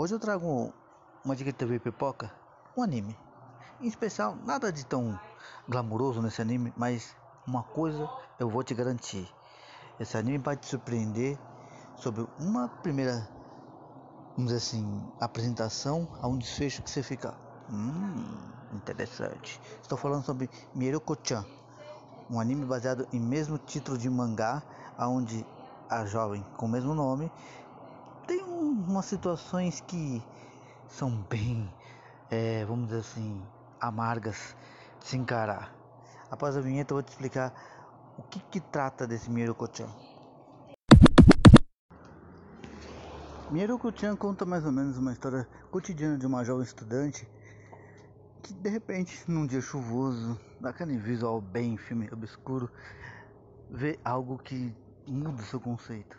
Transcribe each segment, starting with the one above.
Hoje eu trago uma dica de TV pipoca, um anime. Em especial, nada de tão glamuroso nesse anime, mas uma coisa eu vou te garantir. Esse anime vai te surpreender sobre uma primeira, vamos dizer assim, apresentação a um desfecho que você fica, hum, interessante. Estou falando sobre Miruko-chan, um anime baseado em mesmo título de mangá, onde a jovem com o mesmo nome umas situações que são bem, é, vamos dizer assim, amargas de se encarar. Após a vinheta eu vou te explicar o que, que trata desse. Miruko-chan conta mais ou menos uma história cotidiana de uma jovem estudante que de repente, num dia chuvoso, naquele visual bem filme obscuro, vê algo que muda o seu conceito.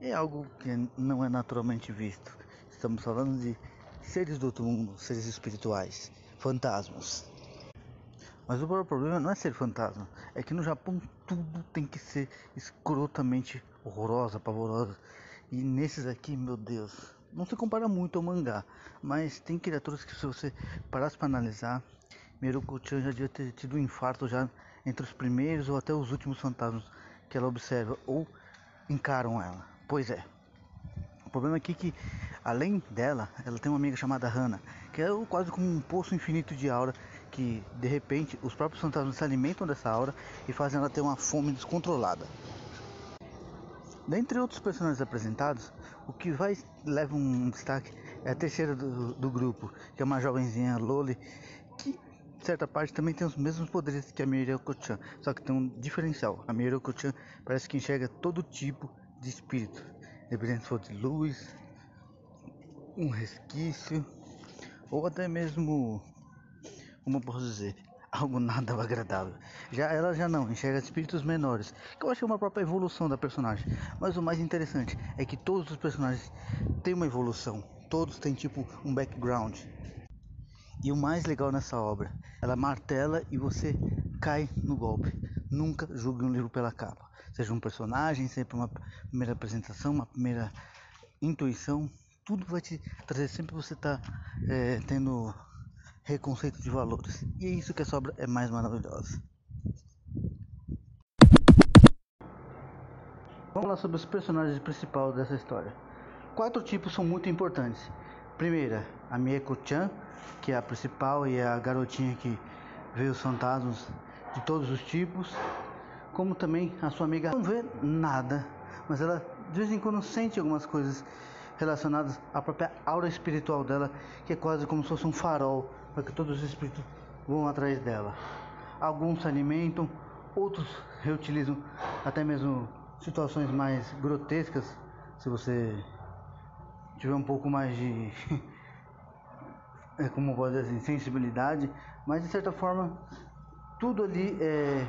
É algo que não é naturalmente visto. Estamos falando de seres do outro mundo, seres espirituais, fantasmas. Mas o maior problema não é ser fantasma, é que no Japão tudo tem que ser escrotamente horrorosa, pavorosa. E nesses aqui, meu Deus, não se compara muito ao mangá, mas tem criaturas que se você parasse para analisar, Miruko-chan já devia ter tido um infarto já entre os primeiros ou até os últimos fantasmas que ela observa ou encaram ela. Pois é. O problema aqui é que além dela, ela tem uma amiga chamada Hana, que é quase como um poço infinito de aura que de repente os próprios fantasmas se alimentam dessa aura e fazem ela ter uma fome descontrolada. Dentre outros personagens apresentados, o que vai leva um destaque é a terceira do, do grupo, que é uma jovenzinha Loli, que de certa parte também tem os mesmos poderes que a Mirio-chan, só que tem um diferencial. A Mirio-chan parece que enxerga todo tipo de espírito, dependendo se for de luz, um resquício ou até mesmo, como posso dizer, algo nada agradável. Já ela já não enxerga espíritos menores, que eu acho é uma própria evolução da personagem. Mas o mais interessante é que todos os personagens têm uma evolução, todos têm tipo um background. E o mais legal nessa obra, ela martela e você cai no golpe. Nunca julgue um livro pela capa. Seja um personagem, sempre uma primeira apresentação, uma primeira intuição, tudo vai te trazer sempre você tá é, tendo reconceito de valores. E é isso que a sobra é mais maravilhosa. Vamos falar sobre os personagens principais dessa história. Quatro tipos são muito importantes. Primeira, a Mieko-chan, que é a principal e é a garotinha que vê os fantasmas de todos os tipos. Como também a sua amiga não vê nada, mas ela de vez em quando sente algumas coisas relacionadas à própria aura espiritual dela, que é quase como se fosse um farol para que todos os espíritos vão atrás dela. Alguns se alimentam, outros reutilizam até mesmo situações mais grotescas, se você tiver um pouco mais de é como pode dizer assim, sensibilidade, mas de certa forma tudo ali é,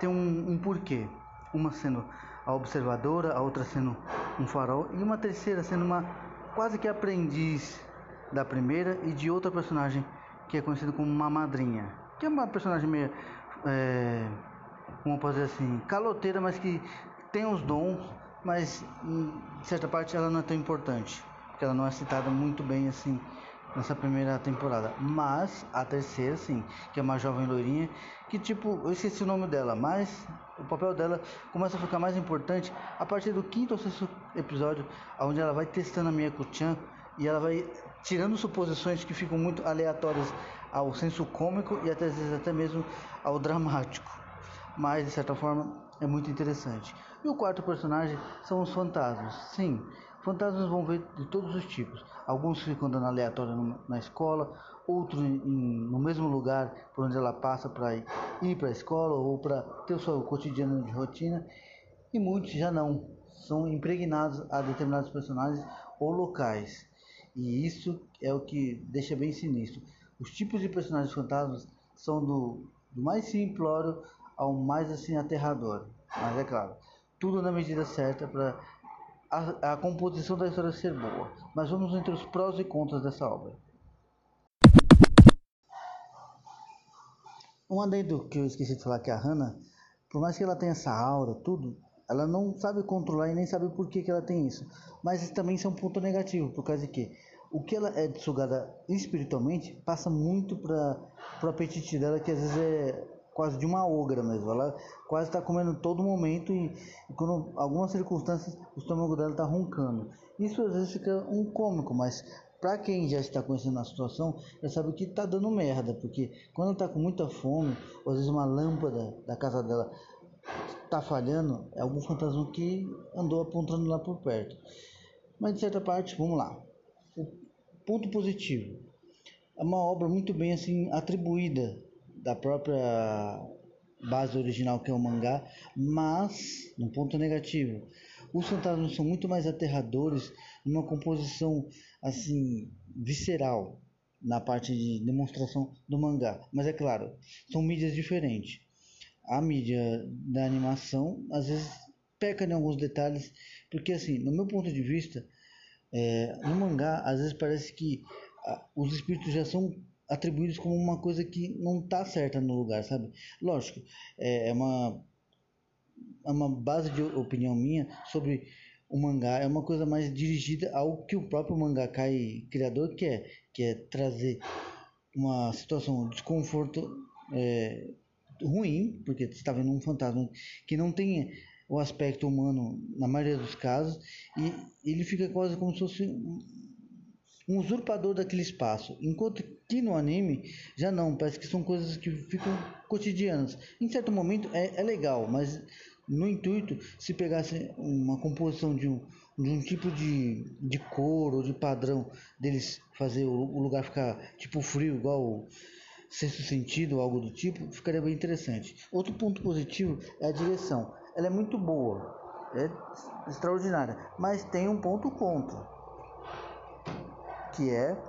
tem um, um porquê. Uma sendo a observadora, a outra sendo um farol e uma terceira sendo uma quase que aprendiz da primeira e de outra personagem que é conhecida como uma madrinha, que é uma personagem meio, é, como posso dizer assim, caloteira, mas que tem os dons, mas em certa parte ela não é tão importante, porque ela não é citada muito bem assim nessa primeira temporada. Mas a terceira, sim, que é uma jovem loirinha, que tipo, eu esqueci o nome dela, mas o papel dela começa a ficar mais importante a partir do quinto ou sexto episódio, onde ela vai testando a minha chan e ela vai tirando suposições que ficam muito aleatórias ao senso cômico e até às vezes até mesmo ao dramático. Mas de certa forma é muito interessante. E o quarto personagem são os fantasmas. Sim, fantasmas vão ver de todos os tipos. Alguns ficam andando aleatório na escola, outros no mesmo lugar por onde ela passa para ir, ir para a escola ou para ter o seu cotidiano de rotina. E muitos já não, são impregnados a determinados personagens ou locais. E isso é o que deixa bem sinistro. Os tipos de personagens fantasmas são do, do mais simplório ao mais assim aterrador. Mas é claro, tudo na medida certa para a, a composição da história ser boa, mas vamos entre os prós e contras dessa obra. Um adendo que eu esqueci de falar que a Hannah, por mais que ela tenha essa aura, tudo, ela não sabe controlar e nem sabe por que, que ela tem isso. Mas também isso é um ponto negativo, por causa de que o que ela é sugada espiritualmente passa muito para o apetite dela, que às vezes é quase de uma ogra mesmo. Ela quase está comendo todo momento e, e quando algumas circunstâncias o estômago dela está roncando. Isso às vezes fica um cômico, mas para quem já está conhecendo a situação, já sabe que está dando merda, porque quando está com muita fome, ou às vezes uma lâmpada da casa dela está falhando, é algum fantasma que andou apontando lá por perto. Mas de certa parte, vamos lá. O ponto positivo é uma obra muito bem assim atribuída da própria base original que é o mangá, mas no ponto negativo, os fantasmas são muito mais aterradores numa composição assim visceral na parte de demonstração do mangá. Mas é claro, são mídias diferentes. A mídia da animação às vezes peca em alguns detalhes, porque assim, no meu ponto de vista, é, no mangá às vezes parece que ah, os espíritos já são atribuídos como uma coisa que não está certa no lugar, sabe? Lógico, é, é uma é uma base de opinião minha sobre o mangá é uma coisa mais dirigida ao que o próprio mangaka e criador quer, que é trazer uma situação de desconforto é, ruim, porque você está vendo um fantasma que não tem o aspecto humano na maioria dos casos e ele fica quase como se fosse um usurpador daquele espaço. Enquanto que no anime já não, parece que são coisas que ficam cotidianas. Em certo momento é, é legal, mas no intuito, se pegasse uma composição de um, de um tipo de, de cor ou de padrão deles fazer o, o lugar ficar tipo frio, igual o sexto sentido, algo do tipo, ficaria bem interessante. Outro ponto positivo é a direção. Ela é muito boa, é extraordinária, mas tem um ponto contra que é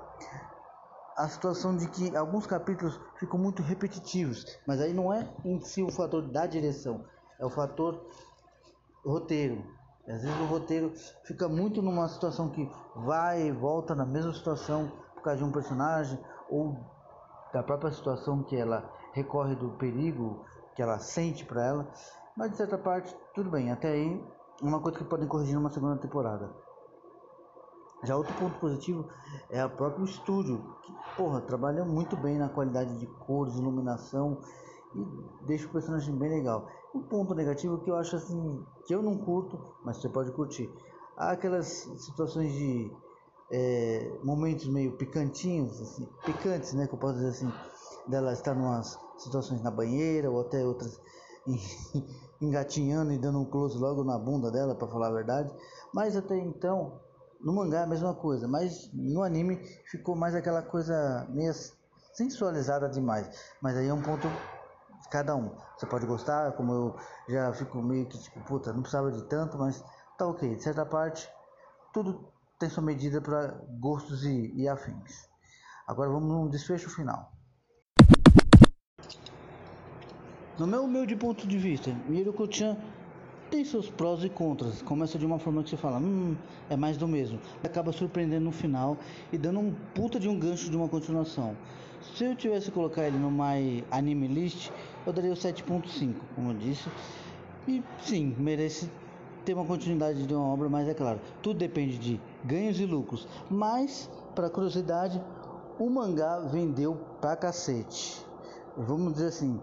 a situação de que alguns capítulos ficam muito repetitivos, mas aí não é em si o fator da direção, é o fator roteiro. Às vezes o roteiro fica muito numa situação que vai e volta na mesma situação por causa de um personagem ou da própria situação que ela recorre do perigo que ela sente para ela, mas de certa parte tudo bem, até aí uma coisa que podem corrigir numa segunda temporada. Já outro ponto positivo é o próprio estúdio, que porra, trabalha muito bem na qualidade de cores, iluminação e deixa o personagem bem legal. Um ponto negativo que eu acho assim, que eu não curto, mas você pode curtir. Há aquelas situações de é, momentos meio picantinhos, assim, picantes, né, que eu posso dizer assim, dela estar em umas situações na banheira ou até outras engatinhando e dando um close logo na bunda dela, para falar a verdade. Mas até então no mangá é a mesma coisa, mas no anime ficou mais aquela coisa meio sensualizada demais. Mas aí é um ponto de cada um. Você pode gostar, como eu já fico meio que tipo, puta, não precisava de tanto, mas tá ok. De certa parte, tudo tem sua medida para gostos e, e afins. Agora vamos no desfecho final. No meu humilde ponto de vista, Miruko-chan tem seus prós e contras. Começa de uma forma que você fala, hum, é mais do mesmo. Acaba surpreendendo no final e dando um puta de um gancho de uma continuação. Se eu tivesse colocar ele no My Anime List, eu daria o 7.5, como eu disse. E sim, merece ter uma continuidade de uma obra, mas é claro, tudo depende de ganhos e lucros. Mas, para curiosidade, o mangá vendeu pra cacete. Vamos dizer assim,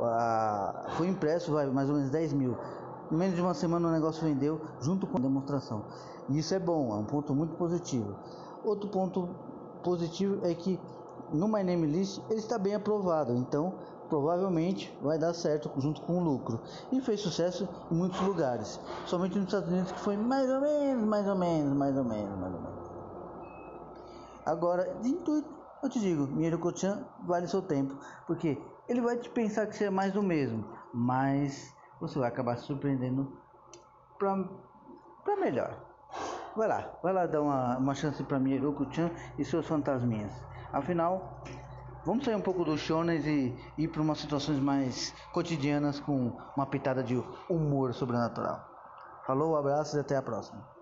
a... foi impresso vai, mais ou menos 10 mil menos de uma semana o negócio vendeu junto com a demonstração. E isso é bom, é um ponto muito positivo. Outro ponto positivo é que no My Name List ele está bem aprovado, então provavelmente vai dar certo junto com o lucro. E fez sucesso em muitos lugares, somente nos Estados Unidos que foi mais ou menos, mais ou menos, mais ou menos, mais ou menos. Agora, de intuito, eu te digo, Miero Kochan vale seu tempo, porque ele vai te pensar que você é mais do mesmo, mas você vai acabar se surpreendendo para melhor. Vai lá, vai lá dar uma, uma chance para Miruko-chan e seus fantasminhas. Afinal, vamos sair um pouco do shonen e ir para umas situações mais cotidianas com uma pitada de humor sobrenatural. Falou, abraços e até a próxima.